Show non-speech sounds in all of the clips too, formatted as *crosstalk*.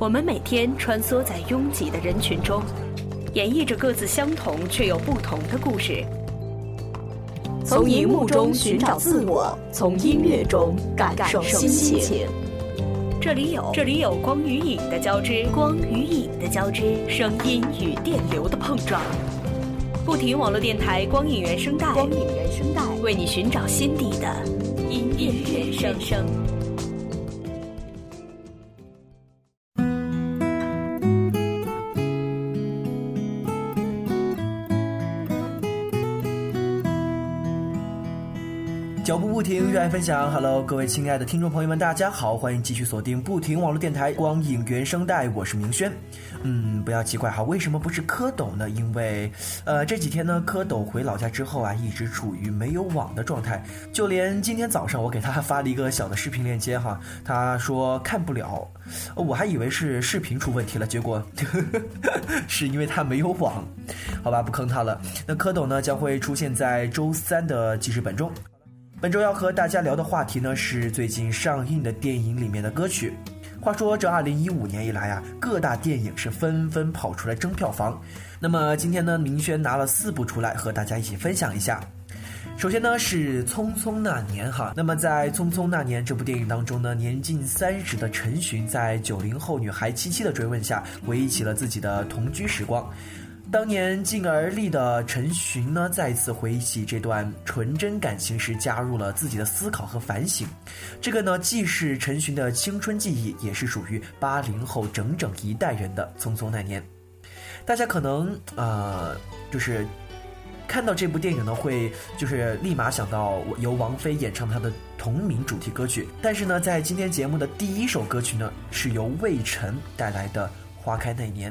我们每天穿梭在拥挤的人群中，演绎着各自相同却又不同的故事。从荧幕中寻找自我，从音乐中感受心情。这里有这里有光与影的交织，光与影的交织，声音与电流的碰撞。不停网络电台光影原声带，光影原声带为你寻找心底的音乐原声。脚步不停，热爱分享。Hello，各位亲爱的听众朋友们，大家好，欢迎继续锁定不停网络电台光影原声带，我是明轩。嗯，不要奇怪哈，为什么不是蝌蚪呢？因为，呃，这几天呢，蝌蚪回老家之后啊，一直处于没有网的状态。就连今天早上我给他发了一个小的视频链接哈，他说看不了，我还以为是视频出问题了，结果呵 *laughs* 呵是因为他没有网。好吧，不坑他了。那蝌蚪呢，将会出现在周三的记事本中。本周要和大家聊的话题呢，是最近上映的电影里面的歌曲。话说这二零一五年以来啊，各大电影是纷纷跑出来争票房。那么今天呢，明轩拿了四部出来和大家一起分享一下。首先呢是《匆匆那年》哈。那么在《匆匆那年》这部电影当中呢，年近三十的陈寻在九零后女孩七七的追问下，回忆起了自己的同居时光。当年静而立的陈寻呢，再次回忆起这段纯真感情时，加入了自己的思考和反省。这个呢，既是陈寻的青春记忆，也是属于八零后整整一代人的《匆匆那年》。大家可能呃，就是看到这部电影呢，会就是立马想到由王菲演唱她的同名主题歌曲。但是呢，在今天节目的第一首歌曲呢，是由魏晨带来的《花开那年》。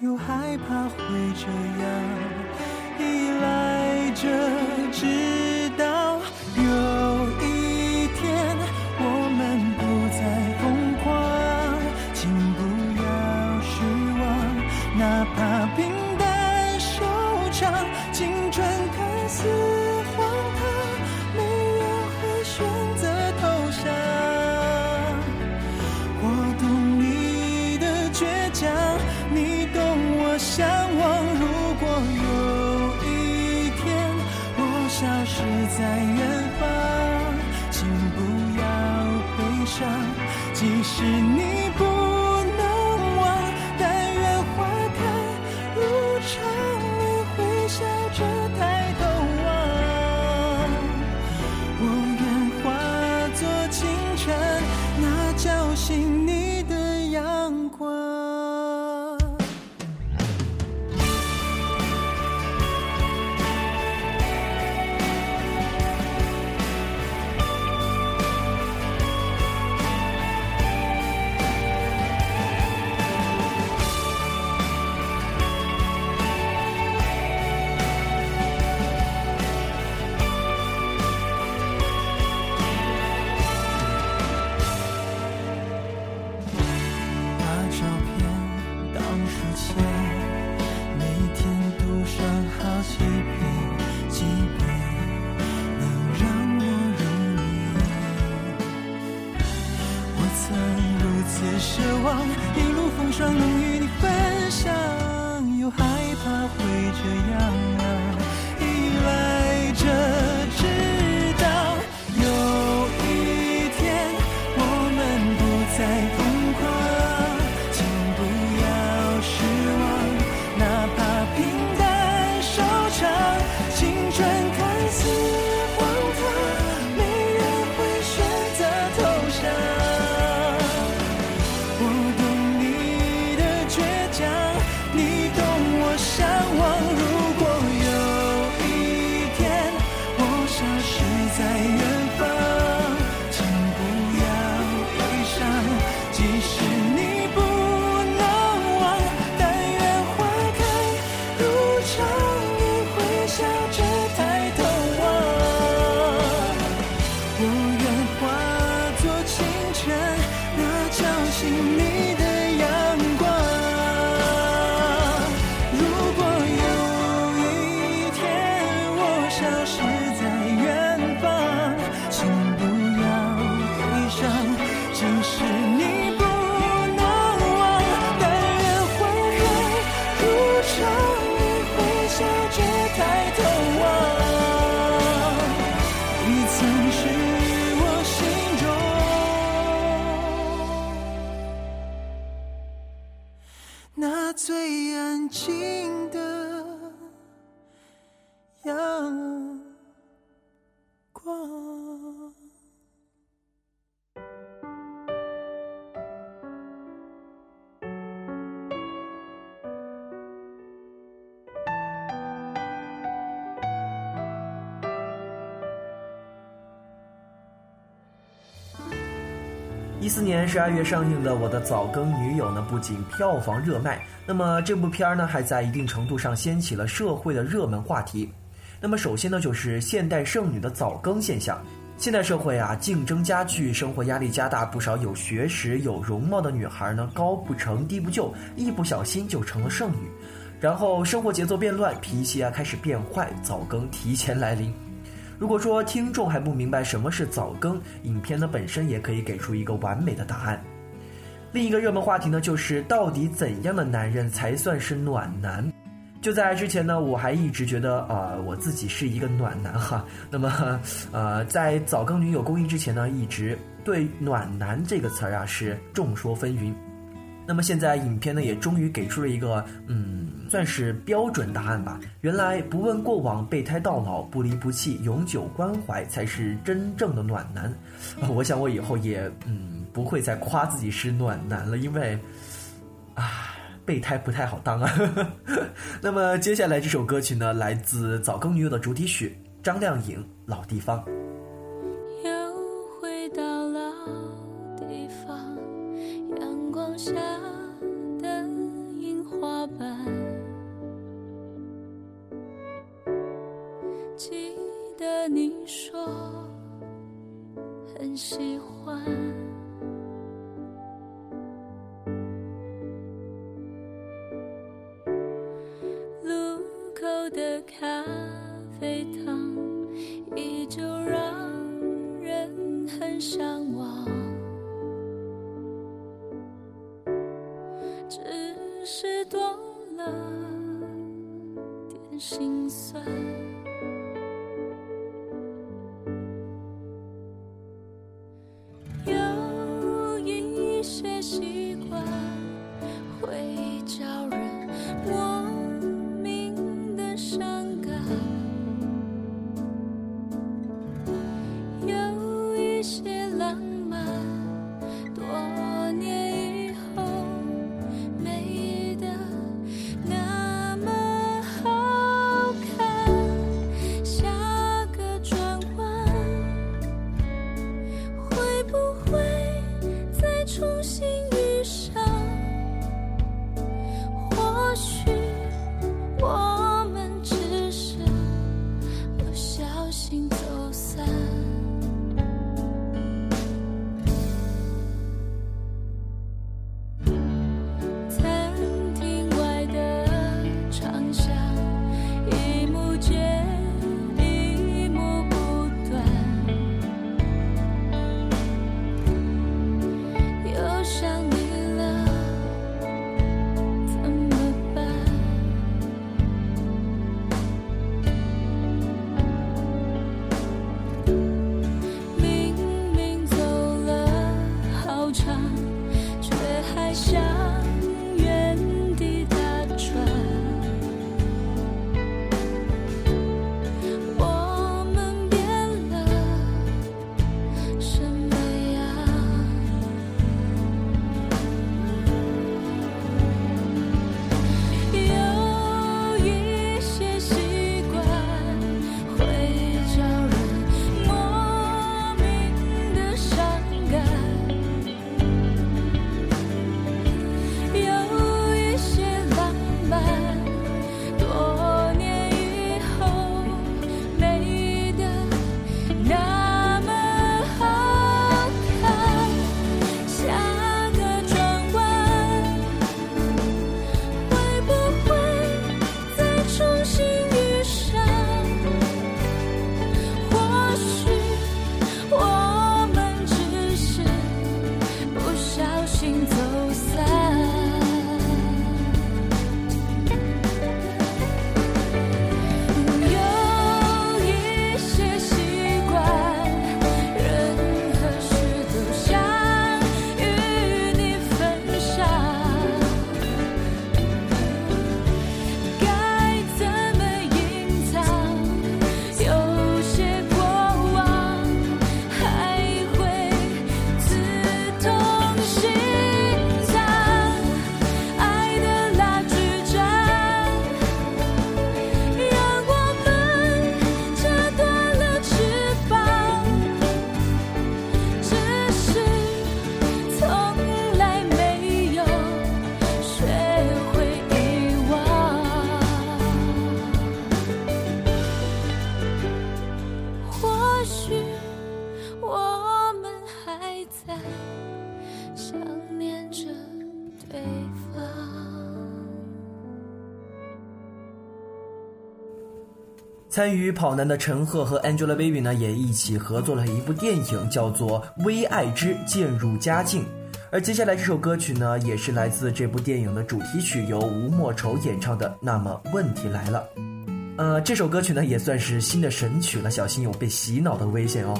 又害怕会这样依赖着，一四年十二月上映的《我的早更女友》呢，不仅票房热卖，那么这部片儿呢，还在一定程度上掀起了社会的热门话题。那么首先呢，就是现代剩女的早更现象。现代社会啊，竞争加剧，生活压力加大，不少有学识、有容貌的女孩呢，高不成低不就，一不小心就成了剩女。然后生活节奏变乱，脾气啊开始变坏，早更提前来临。如果说听众还不明白什么是早更，影片呢本身也可以给出一个完美的答案。另一个热门话题呢，就是到底怎样的男人才算是暖男？就在之前呢，我还一直觉得呃我自己是一个暖男哈。*laughs* 那么呃在早更女友公益之前呢，一直对暖男这个词儿啊是众说纷纭。那么现在影片呢也终于给出了一个嗯算是标准答案吧。原来不问过往，备胎到老，不离不弃，永久关怀才是真正的暖男。*laughs* 我想我以后也嗯不会再夸自己是暖男了，因为啊备胎不太好当啊。*laughs* 那么接下来这首歌曲呢，来自早更女友的主题曲，张靓颖《老地方》。又回到老地方，阳光下喜欢。路口的咖啡糖，依旧让人很向往。只是多了点心酸。重新参与跑男的陈赫和 Angelababy 呢，也一起合作了一部电影，叫做《微爱之渐入佳境》。而接下来这首歌曲呢，也是来自这部电影的主题曲，由吴莫愁演唱的。那么问题来了，呃，这首歌曲呢，也算是新的神曲了，小心有被洗脑的危险哦。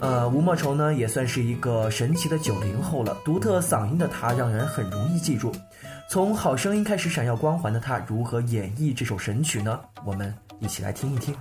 呃，吴莫愁呢，也算是一个神奇的九零后了，独特嗓音的他让人很容易记住。从好声音开始闪耀光环的他，如何演绎这首神曲呢？我们一起来听一听。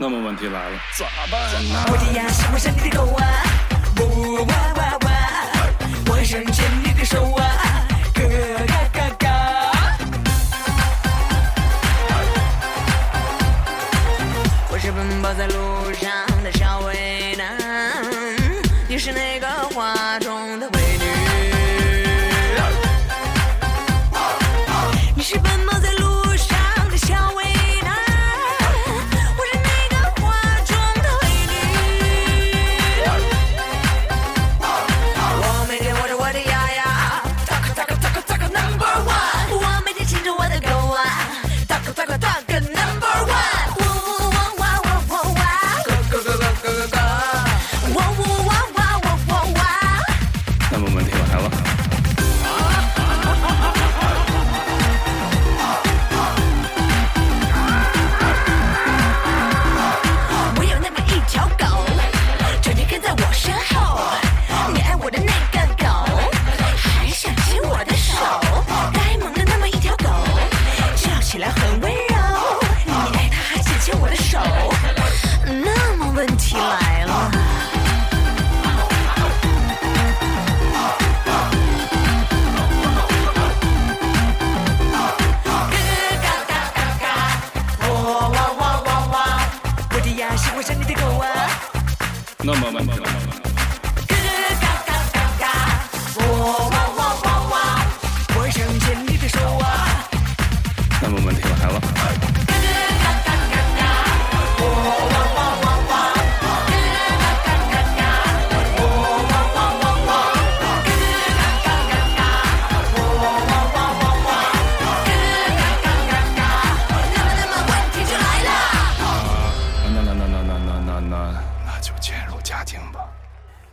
那么问题来了，咋办呢？我的呀喜欢上你的狗啊，呜哇哇哇，我想牵你的手啊，哥嘎嘎嘎。我是奔跑在路上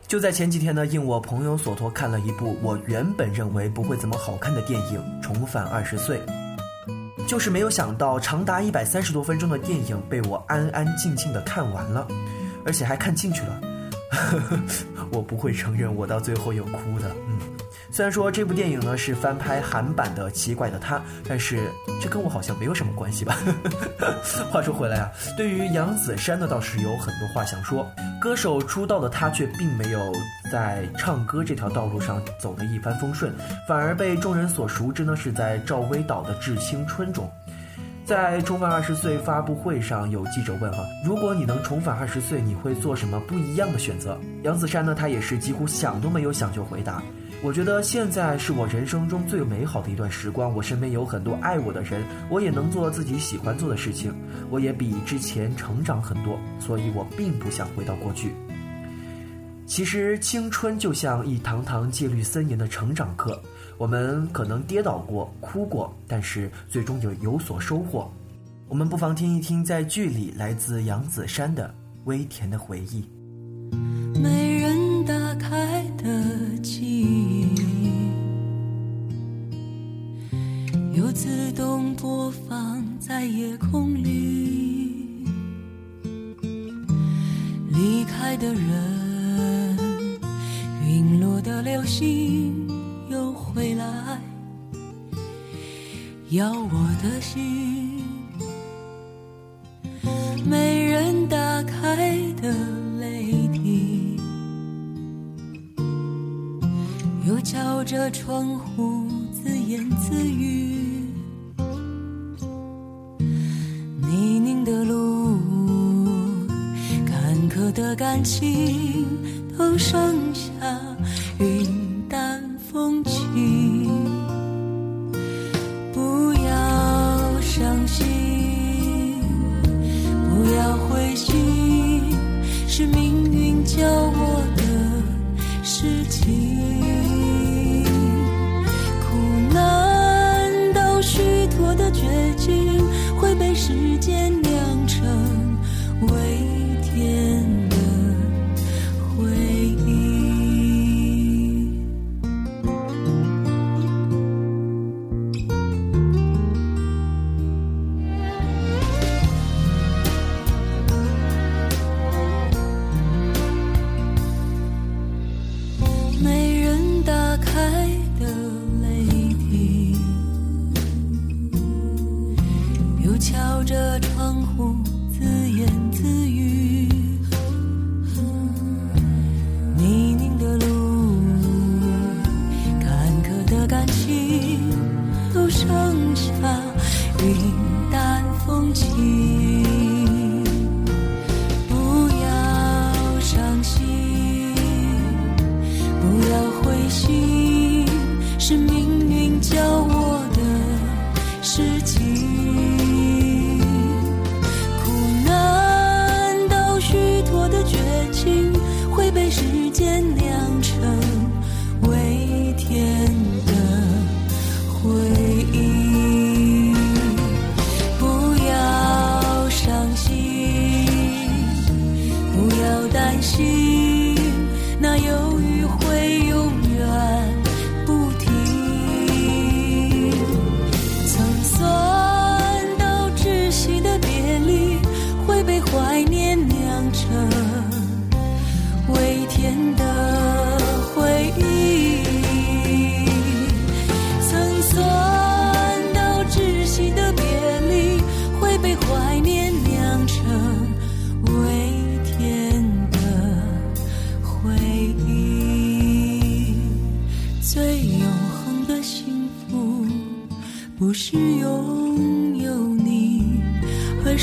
就在前几天呢，应我朋友所托看了一部我原本认为不会怎么好看的电影《重返二十岁》，就是没有想到长达一百三十多分钟的电影被我安安静静的看完了，而且还看进去了。*laughs* 我不会承认我到最后有哭的，嗯。虽然说这部电影呢是翻拍韩版的《奇怪的他》，但是这跟我好像没有什么关系吧。*laughs* 话说回来啊，对于杨子姗呢倒是有很多话想说。歌手出道的他却并没有在唱歌这条道路上走得一帆风顺，反而被众人所熟知呢是在赵薇导的《致青春》中。在重返二十岁发布会上，有记者问哈，如果你能重返二十岁，你会做什么不一样的选择？杨子姗呢，她也是几乎想都没有想就回答。我觉得现在是我人生中最美好的一段时光，我身边有很多爱我的人，我也能做自己喜欢做的事情，我也比之前成长很多，所以我并不想回到过去。其实青春就像一堂堂戒律森严的成长课，我们可能跌倒过、哭过，但是最终有有所收获。我们不妨听一听在剧里来自杨子姗的微甜的回忆。放在夜空里离开的人陨落的流星又回来要我的心没人打开的泪滴又敲着窗户自言自语。的感情，都剩下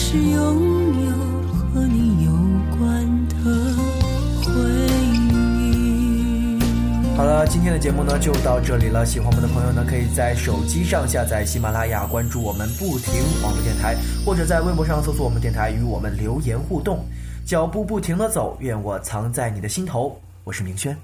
是拥有和你有关的回忆。好了，今天的节目呢就到这里了。喜欢我们的朋友呢，可以在手机上下载喜马拉雅，关注我们不停网络电台，或者在微博上搜索我们电台，与我们留言互动。脚步不停的走，愿我藏在你的心头。我是明轩。